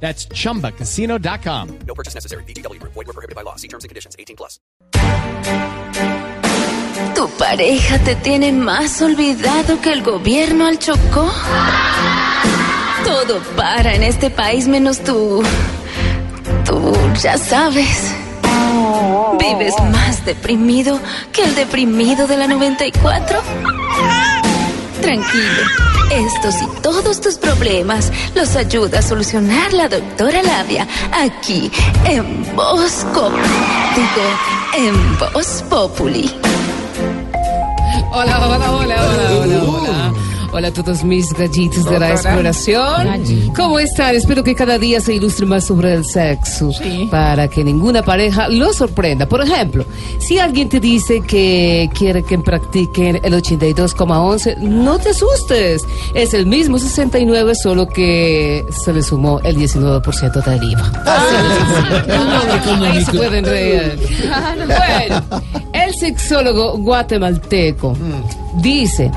That's chumbacasino.com. No purchase necessary. BGW. Void were prohibited by law. See terms and conditions. 18 plus. ¿Tu pareja te tiene más olvidado que el gobierno al Chocó? Todo para en este país menos tú. Tú ya sabes. ¿Vives más deprimido que el deprimido de la 94? Tranquilo. Estos y todos tus problemas los ayuda a solucionar la doctora Labia aquí en Populi. Digo, en Voz Populi. Hola, hola, hola, hola, hola, hola. Hola a todos mis gallitos de la exploración. ¿Cómo están? Espero que cada día se ilustre más sobre el sexo para que ninguna pareja lo sorprenda. Por ejemplo, si alguien te dice que quiere que practiquen el 82,11, no te asustes. Es el mismo 69, solo que se le sumó el 19% del IVA. Ahí se pueden reír. Bueno, el sexólogo guatemalteco dice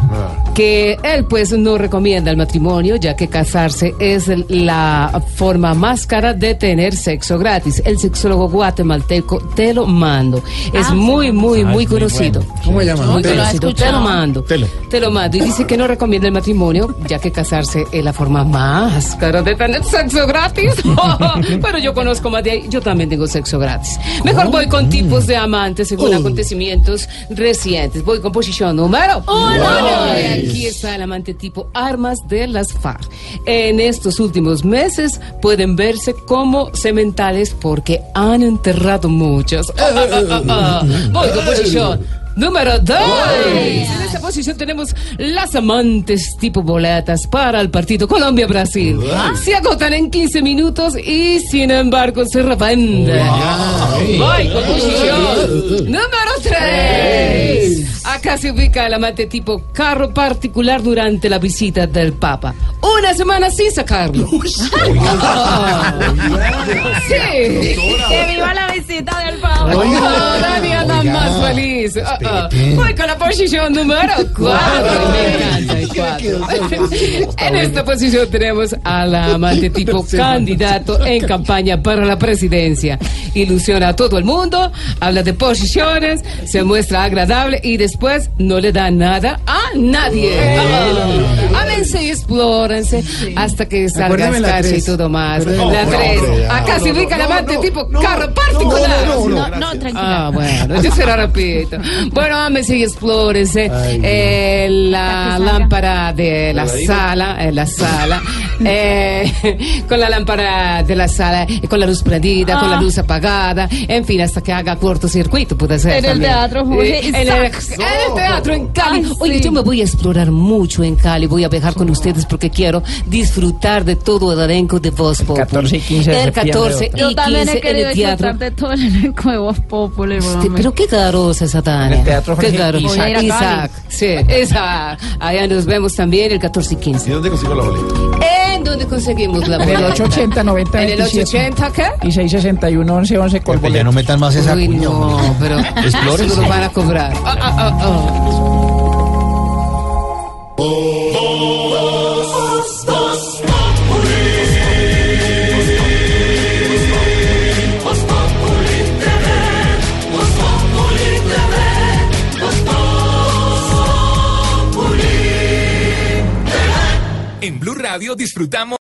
que él pues no recomienda el matrimonio ya que casarse es la forma más cara de tener sexo gratis. El sexólogo guatemalteco te lo mando. Es muy, muy, muy conocido. ¿Cómo se llama? Muy Te lo conocido. Te lo mando. Te lo. Te lo mando. Y dice que no recomienda el matrimonio ya que casarse es la forma más cara de tener sexo gratis. Pero yo conozco más de ahí. Yo también tengo sexo gratis. Mejor voy con tipos de amantes según acontecimientos recientes. Voy con posición número Aquí está el amante tipo armas de las FARC. En estos últimos meses pueden verse como sementales porque han enterrado muchas. Voy con posición. Número 2. En esta posición tenemos las amantes tipo boletas para el partido Colombia-Brasil. Se agotan en 15 minutos y sin embargo se revenden. Voy con posición. Número 3. Acá se ubica el amante tipo carro particular durante la visita del Papa. Una semana sin sacarlo. Sí. Que viva la visita del Papa. Feliz. Ah, ah. Voy con la posición número 4. Me encanta el cuatro. En esta posición tenemos al amante tipo candidato en campaña para la presidencia. Ilusiona a todo el mundo, habla de posiciones, se muestra agradable y después no le da nada a nadie. Ah, Ámense y explórense hasta que salga la escarcha y todo más. La la 3. cuatro, ya. Acá se ubica el amante tipo carro particular. no, no, tranquila. Ah, bueno, yo se Bueno, ámense y explórense. Eh, la lámpara de la sala, en la sala, eh, con la lámpara de la sala, eh, con la luz prendida, con la luz apagada, en fin, hasta que haga cortocircuito, puede ser. En el también. teatro, Jorge, Eh, en, el, en el teatro, en Cali. Ay, Oye, sí. yo me voy a explorar mucho en Cali, voy a viajar con ustedes porque quiero disfrutar de todo el elenco de Voz Populi. 14 y 15 de El 14 septiembre, y Yo también 15 he en querido el teatro. disfrutar de todo el elenco de Voz Populi. Este, pero qué carosa esa Tania. En el Teatro Qué Jorge caro. Isaac. Voy a ir a Isaac. Sí, Isaac. Allá nos vemos también el 14 y 15. ¿Y dónde consigo la boleta? ¿En dónde conseguimos la En el boleta? 880 90 ¿En el 880 qué? y 661 11 11 con ya no metan más esa Uy, cuña. no, pero Explores. seguro van a cobrar. Ah, ah, ah, ah. En Blue Radio disfrutamos